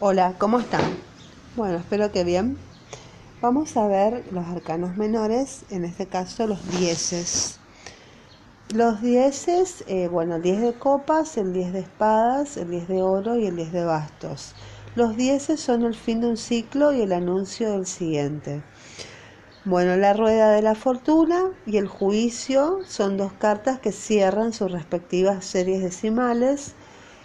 Hola, ¿cómo están? Bueno, espero que bien. Vamos a ver los arcanos menores, en este caso los dieces. Los dieces, eh, bueno, el 10 de copas, el 10 de espadas, el 10 de oro y el 10 de bastos. Los dieces son el fin de un ciclo y el anuncio del siguiente. Bueno, la rueda de la fortuna y el juicio son dos cartas que cierran sus respectivas series decimales.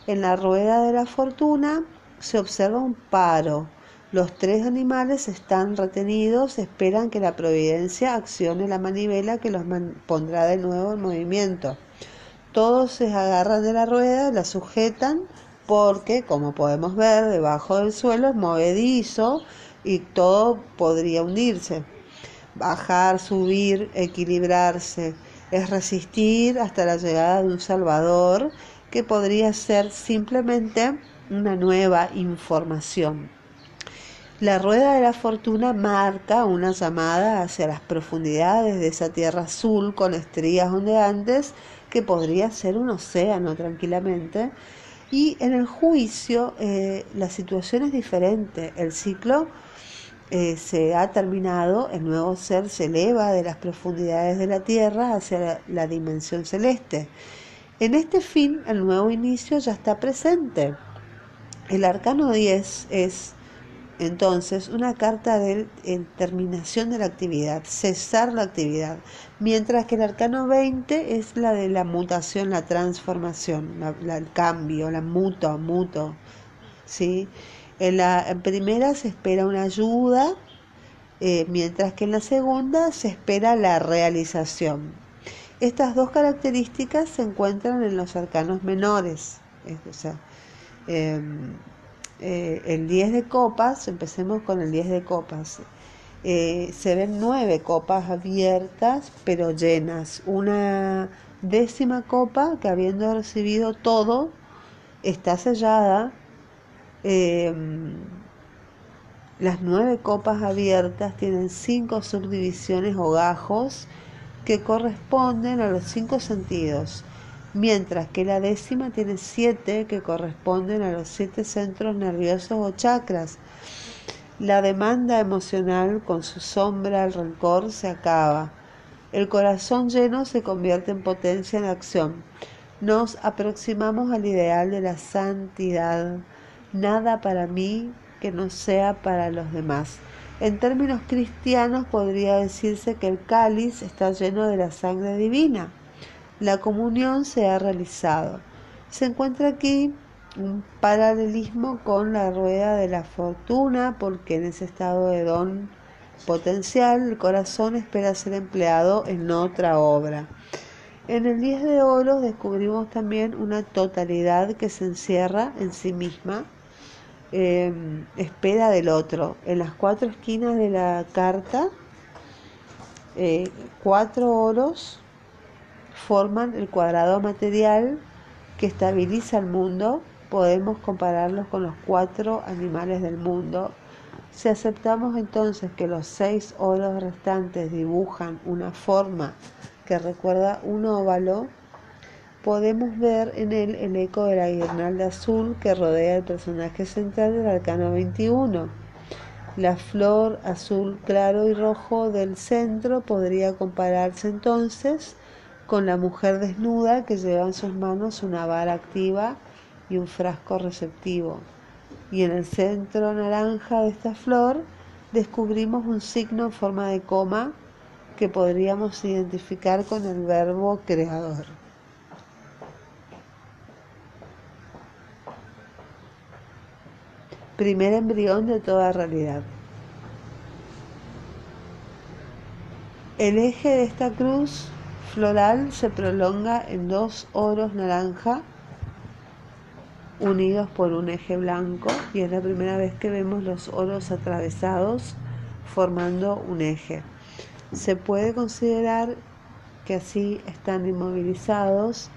En la rueda de la fortuna se observa un paro. Los tres animales están retenidos, esperan que la providencia accione la manivela que los pondrá de nuevo en movimiento. Todos se agarran de la rueda, la sujetan porque, como podemos ver, debajo del suelo es movedizo y todo podría hundirse. Bajar, subir, equilibrarse, es resistir hasta la llegada de un Salvador que podría ser simplemente una nueva información. La rueda de la fortuna marca una llamada hacia las profundidades de esa tierra azul con estrías ondeantes que podría ser un océano tranquilamente. Y en el juicio eh, la situación es diferente. El ciclo eh, se ha terminado, el nuevo ser se eleva de las profundidades de la tierra hacia la dimensión celeste. En este fin, el nuevo inicio ya está presente el arcano 10 es entonces una carta de terminación de la actividad, cesar la actividad, mientras que el arcano 20 es la de la mutación, la transformación, el cambio, la muto, muto. ¿sí? En la primera se espera una ayuda, eh, mientras que en la segunda se espera la realización. Estas dos características se encuentran en los arcanos menores. Em, eh, el 10 de copas, empecemos con el 10 de copas. Eh, se ven nueve copas abiertas pero llenas. Una décima copa que habiendo recibido todo está sellada. Em, las nueve copas abiertas tienen cinco subdivisiones o gajos que corresponden a los cinco sentidos mientras que la décima tiene siete que corresponden a los siete centros nerviosos o chakras. La demanda emocional con su sombra, el rencor, se acaba. El corazón lleno se convierte en potencia en acción. Nos aproximamos al ideal de la santidad. Nada para mí que no sea para los demás. En términos cristianos podría decirse que el cáliz está lleno de la sangre divina la comunión se ha realizado. Se encuentra aquí un paralelismo con la rueda de la fortuna, porque en ese estado de don potencial el corazón espera ser empleado en otra obra. En el 10 de oro descubrimos también una totalidad que se encierra en sí misma, em, espera del otro. En las cuatro esquinas de la carta, eh, cuatro oros forman el cuadrado material que estabiliza el mundo, podemos compararlos con los cuatro animales del mundo. Si aceptamos entonces que los seis oros restantes dibujan una forma que recuerda un óvalo, podemos ver en él el eco de la guirnalda azul que rodea el personaje central del arcano 21. La flor azul claro y rojo del centro podría compararse entonces con la mujer desnuda que lleva en sus manos una vara activa y un frasco receptivo. Y en el centro naranja de esta flor descubrimos un signo en forma de coma que podríamos identificar con el verbo creador. Primer embrión de toda realidad. El eje de esta cruz floral se prolonga en dos oros naranja unidos por un eje blanco y es la primera vez que vemos los oros atravesados formando un eje. Se puede considerar que así están inmovilizados.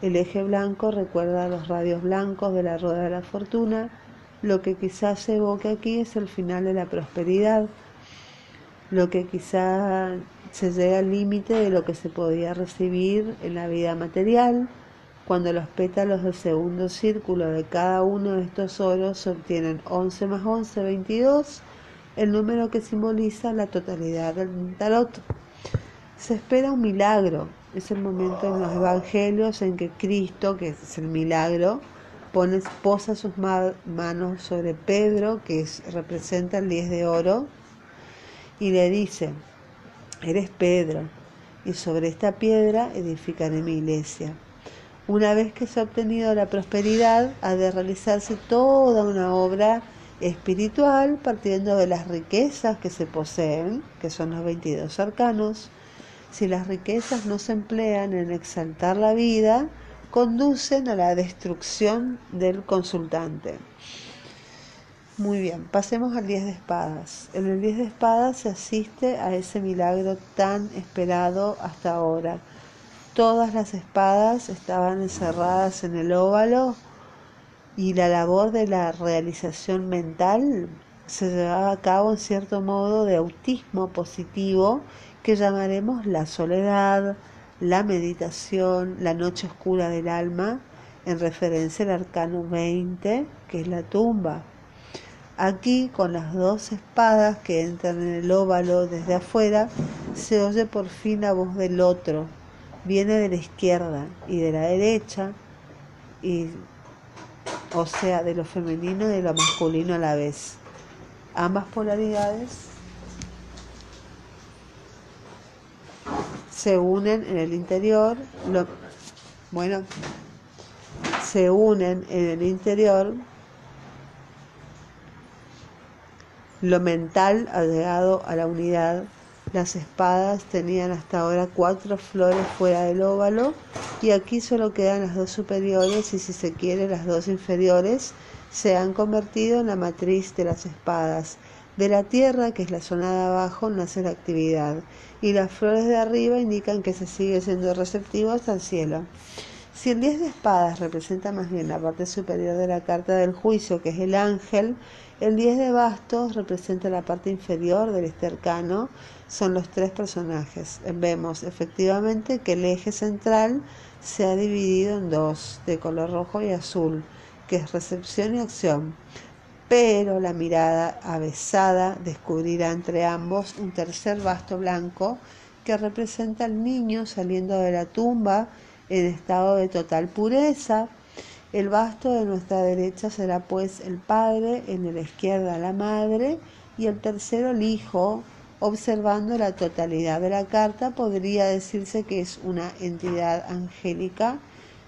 El eje blanco recuerda los radios blancos de la rueda de la fortuna. Lo que quizás se evoque aquí es el final de la prosperidad. Lo que quizás se llega al límite de lo que se podía recibir en la vida material, Cuando los pétalos del segundo círculo de cada uno de estos oros obtienen 11 más 11, 22, el número que simboliza la totalidad del tarot. Se espera un milagro. Es el momento en los evangelios en que Cristo, que es el milagro, pone, posa sus manos sobre Pedro, que representa el 10 de oro, y le dice, eres Pedro, y sobre esta piedra edificaré mi iglesia. Una vez que se ha obtenido la prosperidad, ha de realizarse toda una obra espiritual partiendo de las riquezas que se poseen, que son los 22 arcanos. Si las riquezas no se emplean en exaltar la vida, conducen a la destrucción del consultante. Muy bien, pasemos al 10 de espadas. En el 10 de espadas se asiste a ese milagro tan esperado hasta ahora. Todas las espadas estaban encerradas en el óvalo y la labor de la realización mental se llevaba a cabo en cierto modo de autismo positivo que llamaremos la soledad, la meditación, la noche oscura del alma, en referencia al arcano 20, que es la tumba. Aquí, con las dos espadas que entran en el óvalo desde afuera, se oye por fin la voz del otro. Viene de la izquierda y de la derecha, y, o sea, de lo femenino y de lo masculino a la vez. Ambas polaridades se unen en el interior. bueno, se unen en el interior Lo mental ha llegado a la unidad. Las espadas tenían hasta ahora cuatro flores fuera del óvalo y aquí solo quedan las dos superiores y si se quiere las dos inferiores se han convertido en la matriz de las espadas. De la tierra, que es la zona de abajo, nace la actividad y las flores de arriba indican que se sigue siendo receptivo hasta el cielo. Si el 10 de espadas representa más bien la parte superior de la carta del juicio, que es el ángel, el 10 de bastos representa la parte inferior del este arcano, son los tres personajes. Vemos efectivamente que el eje central se ha dividido en dos, de color rojo y azul, que es recepción y acción. Pero la mirada avesada descubrirá entre ambos un tercer basto blanco que representa al niño saliendo de la tumba en estado de total pureza, el basto de nuestra derecha será pues el Padre, en la izquierda la Madre y el tercero el Hijo. Observando la totalidad de la carta, podría decirse que es una entidad angélica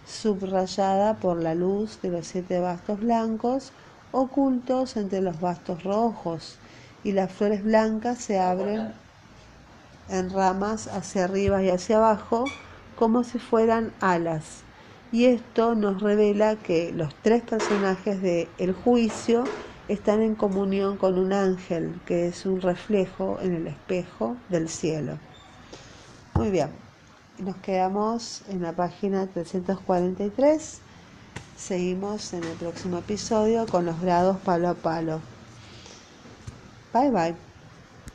subrayada por la luz de los siete bastos blancos ocultos entre los bastos rojos y las flores blancas se abren en ramas hacia arriba y hacia abajo como si fueran alas y esto nos revela que los tres personajes de juicio están en comunión con un ángel que es un reflejo en el espejo del cielo. Muy bien, nos quedamos en la página 343. Seguimos en el próximo episodio con los grados palo a palo. Bye bye.